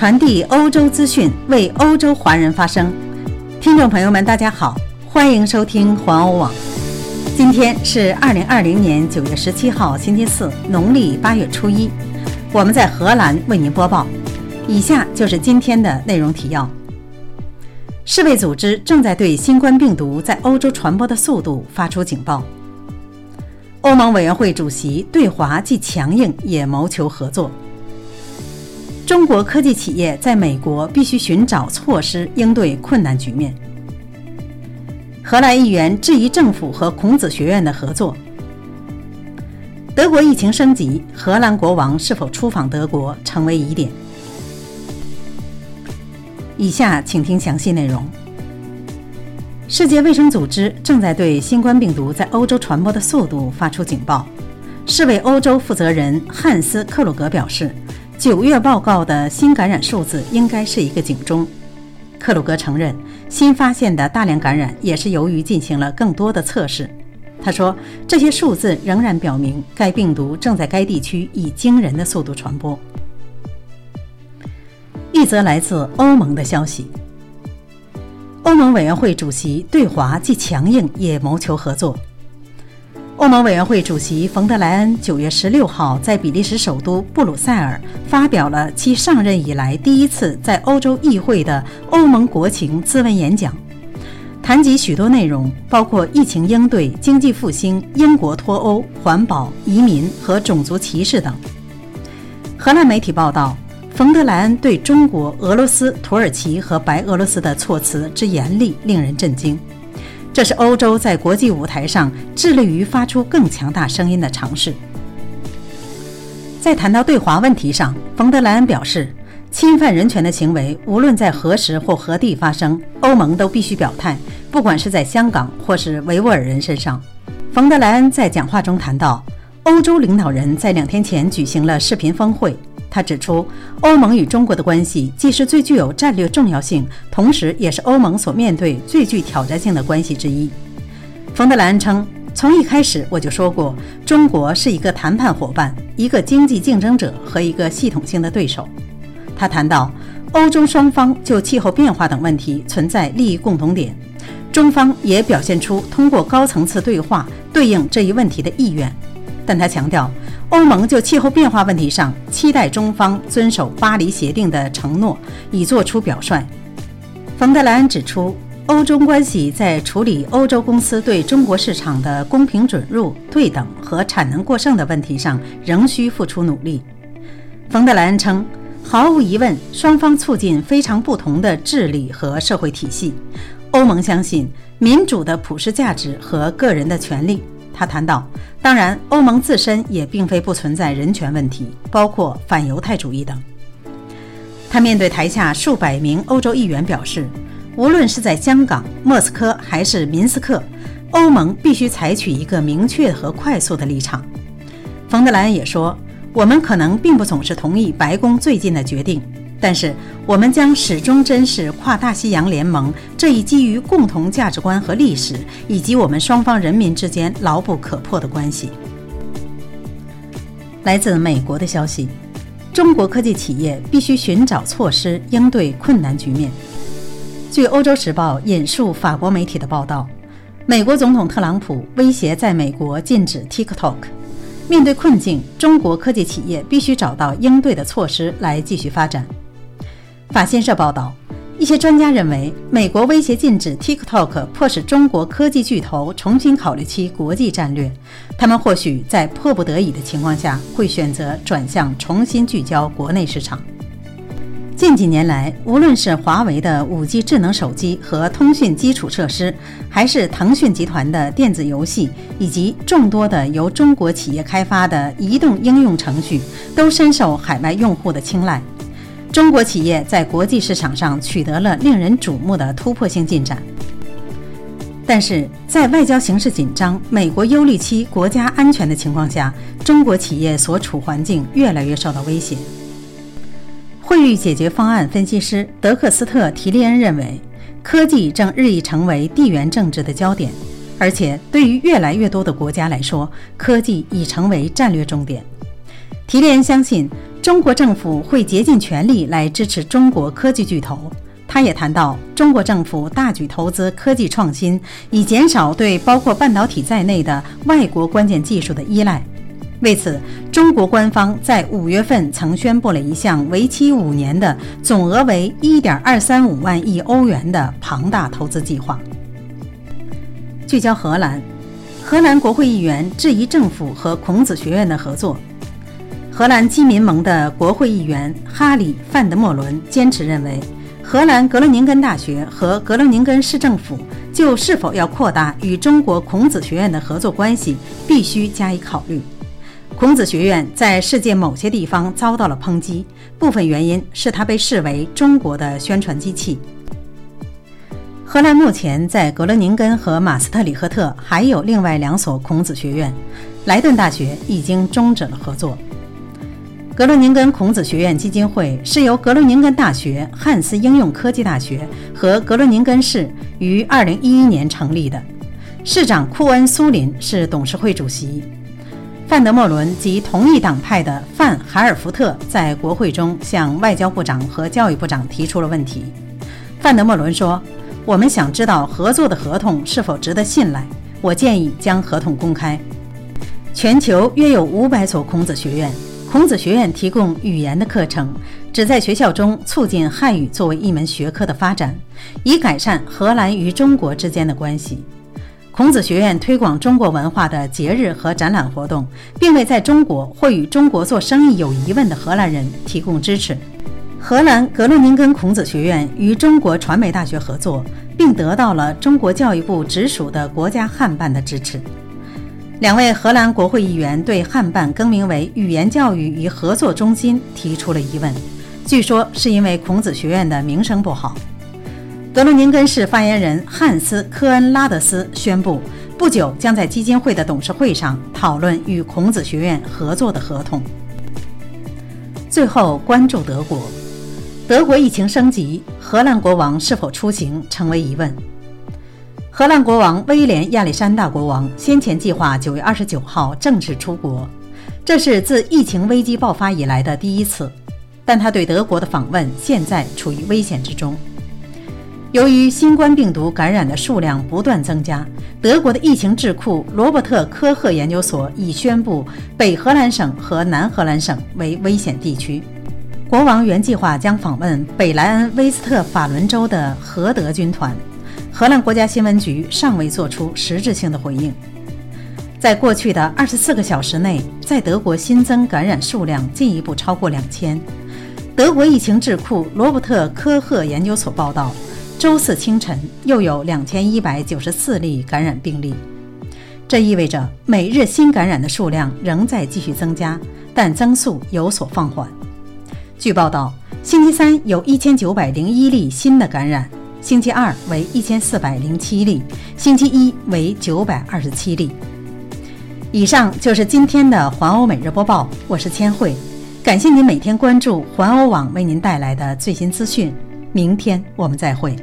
传递欧洲资讯，为欧洲华人发声。听众朋友们，大家好，欢迎收听环欧网。今天是二零二零年九月十七号，星期四，农历八月初一。我们在荷兰为您播报。以下就是今天的内容提要：世卫组织正在对新冠病毒在欧洲传播的速度发出警报。欧盟委员会主席对华既强硬也谋求合作。中国科技企业在美国必须寻找措施应对困难局面。荷兰议员质疑政府和孔子学院的合作。德国疫情升级，荷兰国王是否出访德国成为疑点。以下请听详细内容。世界卫生组织正在对新冠病毒在欧洲传播的速度发出警报。世卫欧洲负责人汉斯·克鲁格表示。九月报告的新感染数字应该是一个警钟。克鲁格承认，新发现的大量感染也是由于进行了更多的测试。他说，这些数字仍然表明该病毒正在该地区以惊人的速度传播。一则来自欧盟的消息：欧盟委员会主席对华既强硬也谋求合作。欧盟委员会主席冯德莱恩九月十六号在比利时首都布鲁塞尔发表了其上任以来第一次在欧洲议会的欧盟国情咨文演讲，谈及许多内容，包括疫情应对、经济复兴、英国脱欧、环保、移民和种族歧视等。荷兰媒体报道，冯德莱恩对中国、俄罗斯、土耳其和白俄罗斯的措辞之严厉令人震惊。这是欧洲在国际舞台上致力于发出更强大声音的尝试。在谈到对华问题上，冯德莱恩表示，侵犯人权的行为无论在何时或何地发生，欧盟都必须表态，不管是在香港或是维吾尔人身上。冯德莱恩在讲话中谈到，欧洲领导人在两天前举行了视频峰会。他指出，欧盟与中国的关系既是最具有战略重要性，同时也是欧盟所面对最具挑战性的关系之一。冯德莱恩称：“从一开始我就说过，中国是一个谈判伙伴、一个经济竞争者和一个系统性的对手。”他谈到，欧洲双方就气候变化等问题存在利益共同点，中方也表现出通过高层次对话对应这一问题的意愿。但他强调。欧盟就气候变化问题上期待中方遵守巴黎协定的承诺，以作出表率。冯德莱恩指出，欧中关系在处理欧洲公司对中国市场的公平准入、对等和产能过剩的问题上仍需付出努力。冯德莱恩称，毫无疑问，双方促进非常不同的治理和社会体系。欧盟相信民主的普世价值和个人的权利。他谈到，当然，欧盟自身也并非不存在人权问题，包括反犹太主义等。他面对台下数百名欧洲议员表示，无论是在香港、莫斯科还是明斯克，欧盟必须采取一个明确和快速的立场。冯德莱恩也说，我们可能并不总是同意白宫最近的决定。但是，我们将始终珍视跨大西洋联盟这一基于共同价值观和历史，以及我们双方人民之间牢不可破的关系。来自美国的消息：中国科技企业必须寻找措施应对困难局面。据《欧洲时报》引述法国媒体的报道，美国总统特朗普威胁在美国禁止 TikTok。面对困境，中国科技企业必须找到应对的措施来继续发展。法新社报道，一些专家认为，美国威胁禁止 TikTok，迫使中国科技巨头重新考虑其国际战略。他们或许在迫不得已的情况下，会选择转向重新聚焦国内市场。近几年来，无论是华为的 5G 智能手机和通讯基础设施，还是腾讯集团的电子游戏，以及众多的由中国企业开发的移动应用程序，都深受海外用户的青睐。中国企业在国际市场上取得了令人瞩目的突破性进展，但是在外交形势紧张、美国忧虑其国家安全的情况下，中国企业所处环境越来越受到威胁。会议解决方案分析师德克斯特·提利恩认为，科技正日益成为地缘政治的焦点，而且对于越来越多的国家来说，科技已成为战略重点。提利恩相信。中国政府会竭尽全力来支持中国科技巨头。他也谈到，中国政府大举投资科技创新，以减少对包括半导体在内的外国关键技术的依赖。为此，中国官方在五月份曾宣布了一项为期五年的、总额为1.235万亿欧元的庞大投资计划。聚焦荷兰，荷兰国会议员质疑政府和孔子学院的合作。荷兰基民盟的国会议员哈里·范德莫伦坚持认为，荷兰格罗宁根大学和格罗宁根市政府就是否要扩大与中国孔子学院的合作关系，必须加以考虑。孔子学院在世界某些地方遭到了抨击，部分原因是它被视为中国的宣传机器。荷兰目前在格罗宁根和马斯特里赫特还有另外两所孔子学院，莱顿大学已经终止了合作。格罗宁根孔子学院基金会是由格罗宁根大学、汉斯应用科技大学和格罗宁根市于2011年成立的，市长库恩·苏林是董事会主席。范德莫伦及同一党派的范海尔福特在国会中向外交部长和教育部长提出了问题。范德莫伦说：“我们想知道合作的合同是否值得信赖。我建议将合同公开。”全球约有五百所孔子学院，孔子学院提供语言的课程，旨在学校中促进汉语作为一门学科的发展，以改善荷兰与中国之间的关系。孔子学院推广中国文化的节日和展览活动，并为在中国或与中国做生意有疑问的荷兰人提供支持。荷兰格勒宁根孔子学院与中国传媒大学合作，并得到了中国教育部直属的国家汉办的支持。两位荷兰国会议员对汉办更名为语言教育与合作中心提出了疑问，据说是因为孔子学院的名声不好。格罗宁根市发言人汉斯·科恩拉德斯宣布，不久将在基金会的董事会上讨论与孔子学院合作的合同。最后，关注德国，德国疫情升级，荷兰国王是否出行成为疑问。荷兰国王威廉亚历山大国王先前计划九月二十九号正式出国，这是自疫情危机爆发以来的第一次，但他对德国的访问现在处于危险之中。由于新冠病毒感染的数量不断增加，德国的疫情智库罗伯特·科赫研究所已宣布北荷兰省和南荷兰省为危险地区。国王原计划将访问北莱恩威斯特法伦州的荷德军团。荷兰国家新闻局尚未作出实质性的回应。在过去的二十四个小时内，在德国新增感染数量进一步超过两千。德国疫情智库罗伯特·科赫研究所报道。周四清晨，又有两千一百九十四例感染病例，这意味着每日新感染的数量仍在继续增加，但增速有所放缓。据报道，星期三有一千九百零一例新的感染，星期二为一千四百零七例，星期一为九百二十七例。以上就是今天的环欧每日播报，我是千惠，感谢您每天关注环欧网为您带来的最新资讯，明天我们再会。